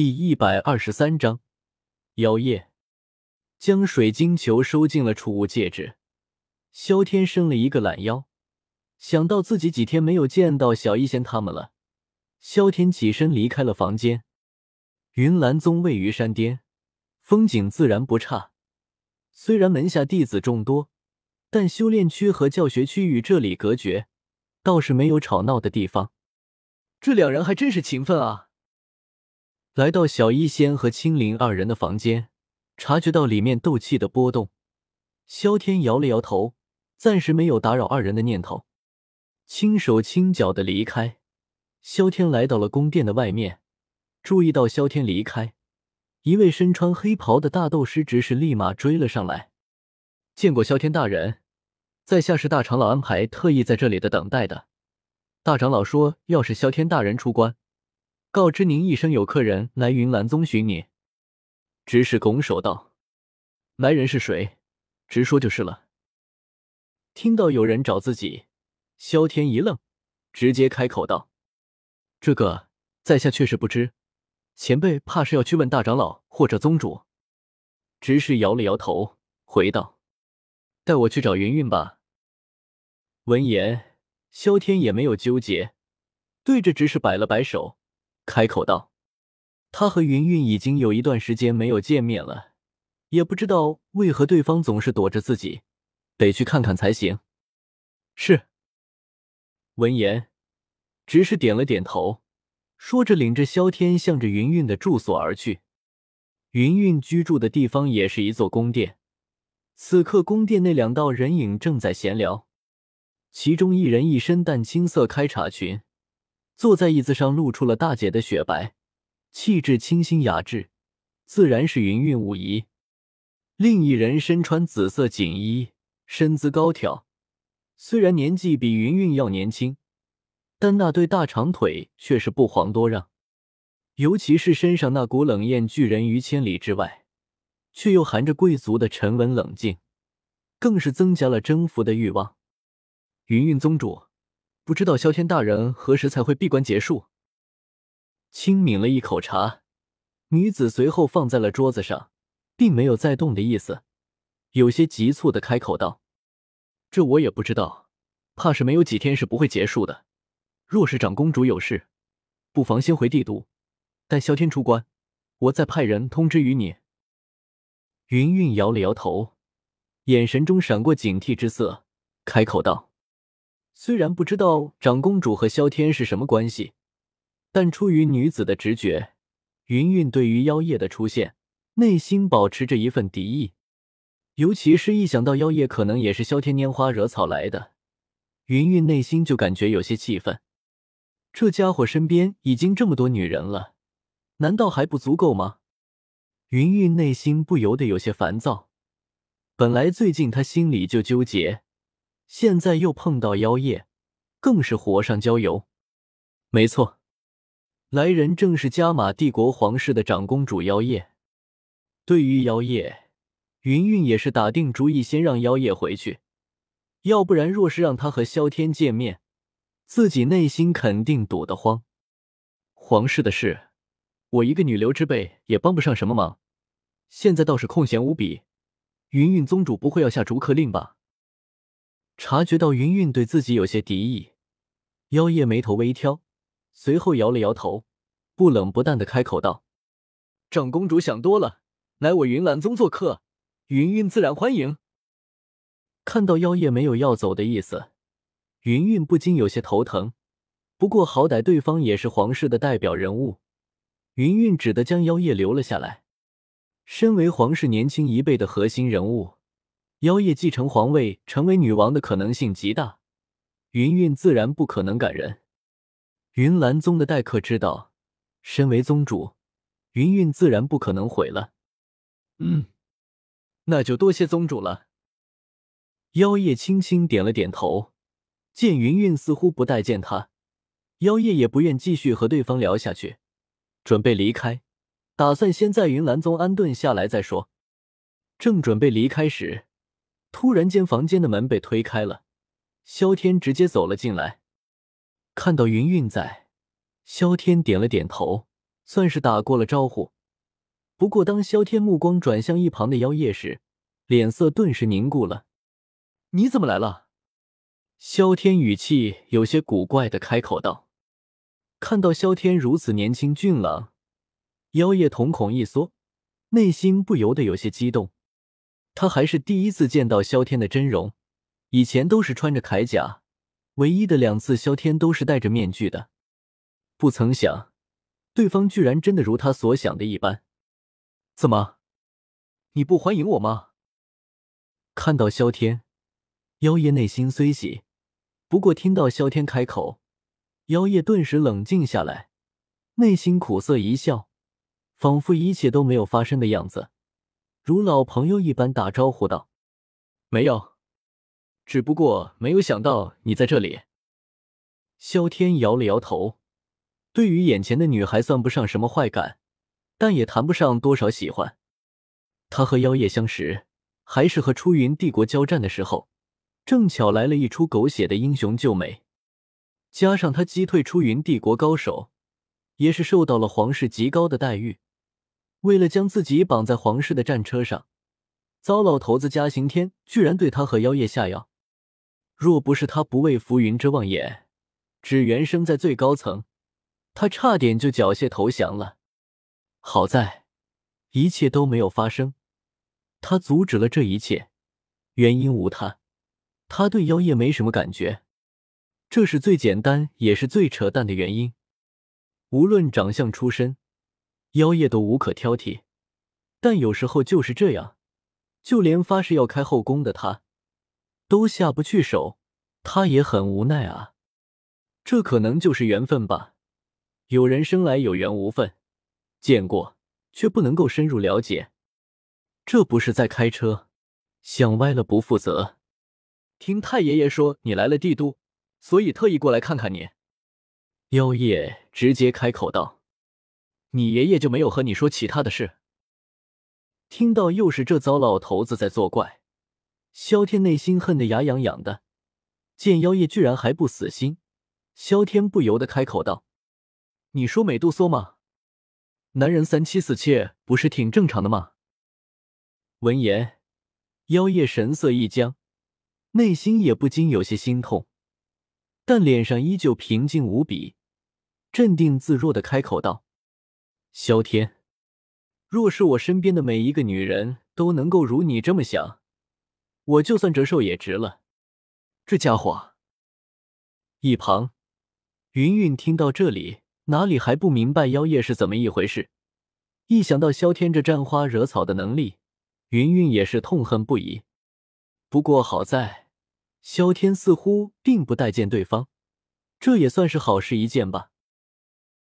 第一百二十三章，妖夜将水晶球收进了储物戒指。萧天伸了一个懒腰，想到自己几天没有见到小医仙他们了，萧天起身离开了房间。云岚宗位于山巅，风景自然不差。虽然门下弟子众多，但修炼区和教学区与这里隔绝，倒是没有吵闹的地方。这两人还真是勤奋啊！来到小医仙和青灵二人的房间，察觉到里面斗气的波动，萧天摇了摇头，暂时没有打扰二人的念头，轻手轻脚的离开。萧天来到了宫殿的外面，注意到萧天离开，一位身穿黑袍的大斗师执事立马追了上来。见过萧天大人，在下是大长老安排特意在这里的等待的。大长老说，要是萧天大人出关。告知您一声，有客人来云岚宗寻你。执事拱手道：“来人是谁？直说就是了。”听到有人找自己，萧天一愣，直接开口道：“这个在下确实不知，前辈怕是要去问大长老或者宗主。”执事摇了摇头，回道：“带我去找云云吧。”闻言，萧天也没有纠结，对着执事摆了摆手。开口道：“他和云云已经有一段时间没有见面了，也不知道为何对方总是躲着自己，得去看看才行。”是。闻言，只是点了点头，说着领着萧天向着云云的住所而去。云云居住的地方也是一座宫殿，此刻宫殿内两道人影正在闲聊，其中一人一身淡青色开叉裙。坐在椅子上，露出了大姐的雪白，气质清新雅致，自然是云韵无疑。另一人身穿紫色锦衣，身姿高挑，虽然年纪比云韵要年轻，但那对大长腿却是不遑多让。尤其是身上那股冷艳拒人于千里之外，却又含着贵族的沉稳冷静，更是增加了征服的欲望。云韵宗主。不知道萧天大人何时才会闭关结束？轻抿了一口茶，女子随后放在了桌子上，并没有再动的意思，有些急促的开口道：“这我也不知道，怕是没有几天是不会结束的。若是长公主有事，不妨先回帝都，待萧天出关，我再派人通知于你。”云韵摇了摇头，眼神中闪过警惕之色，开口道。虽然不知道长公主和萧天是什么关系，但出于女子的直觉，云云对于妖夜的出现，内心保持着一份敌意。尤其是一想到妖夜可能也是萧天拈花惹草来的，云云内心就感觉有些气愤。这家伙身边已经这么多女人了，难道还不足够吗？云云内心不由得有些烦躁。本来最近她心里就纠结。现在又碰到妖夜，更是火上浇油。没错，来人正是加玛帝国皇室的长公主妖夜。对于妖夜，云云也是打定主意先让妖夜回去，要不然若是让他和萧天见面，自己内心肯定堵得慌。皇室的事，我一个女流之辈也帮不上什么忙，现在倒是空闲无比。云云宗主不会要下逐客令吧？察觉到云云对自己有些敌意，妖夜眉头微挑，随后摇了摇头，不冷不淡的开口道：“长公主想多了，来我云岚宗做客，云云自然欢迎。”看到妖夜没有要走的意思，云云不禁有些头疼。不过好歹对方也是皇室的代表人物，云云只得将妖夜留了下来。身为皇室年轻一辈的核心人物。妖夜继承皇位，成为女王的可能性极大，云云自然不可能赶人。云岚宗的待客之道，身为宗主，云云自然不可能毁了。嗯，那就多谢宗主了。妖夜轻轻点了点头，见云云似乎不待见他，妖夜也不愿继续和对方聊下去，准备离开，打算先在云岚宗安顿下来再说。正准备离开时，突然间，房间的门被推开了，萧天直接走了进来。看到云云在，萧天点了点头，算是打过了招呼。不过，当萧天目光转向一旁的妖夜时，脸色顿时凝固了。“你怎么来了？”萧天语气有些古怪的开口道。看到萧天如此年轻俊朗，妖夜瞳孔一缩，内心不由得有些激动。他还是第一次见到萧天的真容，以前都是穿着铠甲，唯一的两次萧天都是戴着面具的。不曾想，对方居然真的如他所想的一般。怎么，你不欢迎我吗？看到萧天，妖夜内心虽喜，不过听到萧天开口。妖夜顿时冷静下来，内心苦涩一笑，仿佛一切都没有发生的样子，如老朋友一般打招呼道：“没有，只不过没有想到你在这里。”萧天摇了摇头，对于眼前的女孩算不上什么坏感，但也谈不上多少喜欢。他和妖夜相识，还是和出云帝国交战的时候，正巧来了一出狗血的英雄救美。加上他击退出云帝国高手，也是受到了皇室极高的待遇。为了将自己绑在皇室的战车上，糟老头子嘉刑天居然对他和妖夜下药。若不是他不畏浮云遮望眼，只缘生在最高层，他差点就缴械投降了。好在一切都没有发生，他阻止了这一切，原因无他，他对妖夜没什么感觉。这是最简单也是最扯淡的原因。无论长相出身，妖夜都无可挑剔。但有时候就是这样，就连发誓要开后宫的他，都下不去手。他也很无奈啊。这可能就是缘分吧。有人生来有缘无分，见过却不能够深入了解。这不是在开车，想歪了不负责。听太爷爷说你来了帝都。所以特意过来看看你，妖夜直接开口道：“你爷爷就没有和你说其他的事？”听到又是这糟老头子在作怪，萧天内心恨得牙痒痒的。见妖夜居然还不死心，萧天不由得开口道：“你说美杜莎吗？男人三妻四妾不是挺正常的吗？”闻言，妖夜神色一僵，内心也不禁有些心痛。但脸上依旧平静无比，镇定自若的开口道：“萧天，若是我身边的每一个女人都能够如你这么想，我就算折寿也值了。”这家伙。一旁，云云听到这里，哪里还不明白妖夜是怎么一回事？一想到萧天这沾花惹草的能力，云云也是痛恨不已。不过好在。萧天似乎并不待见对方，这也算是好事一件吧。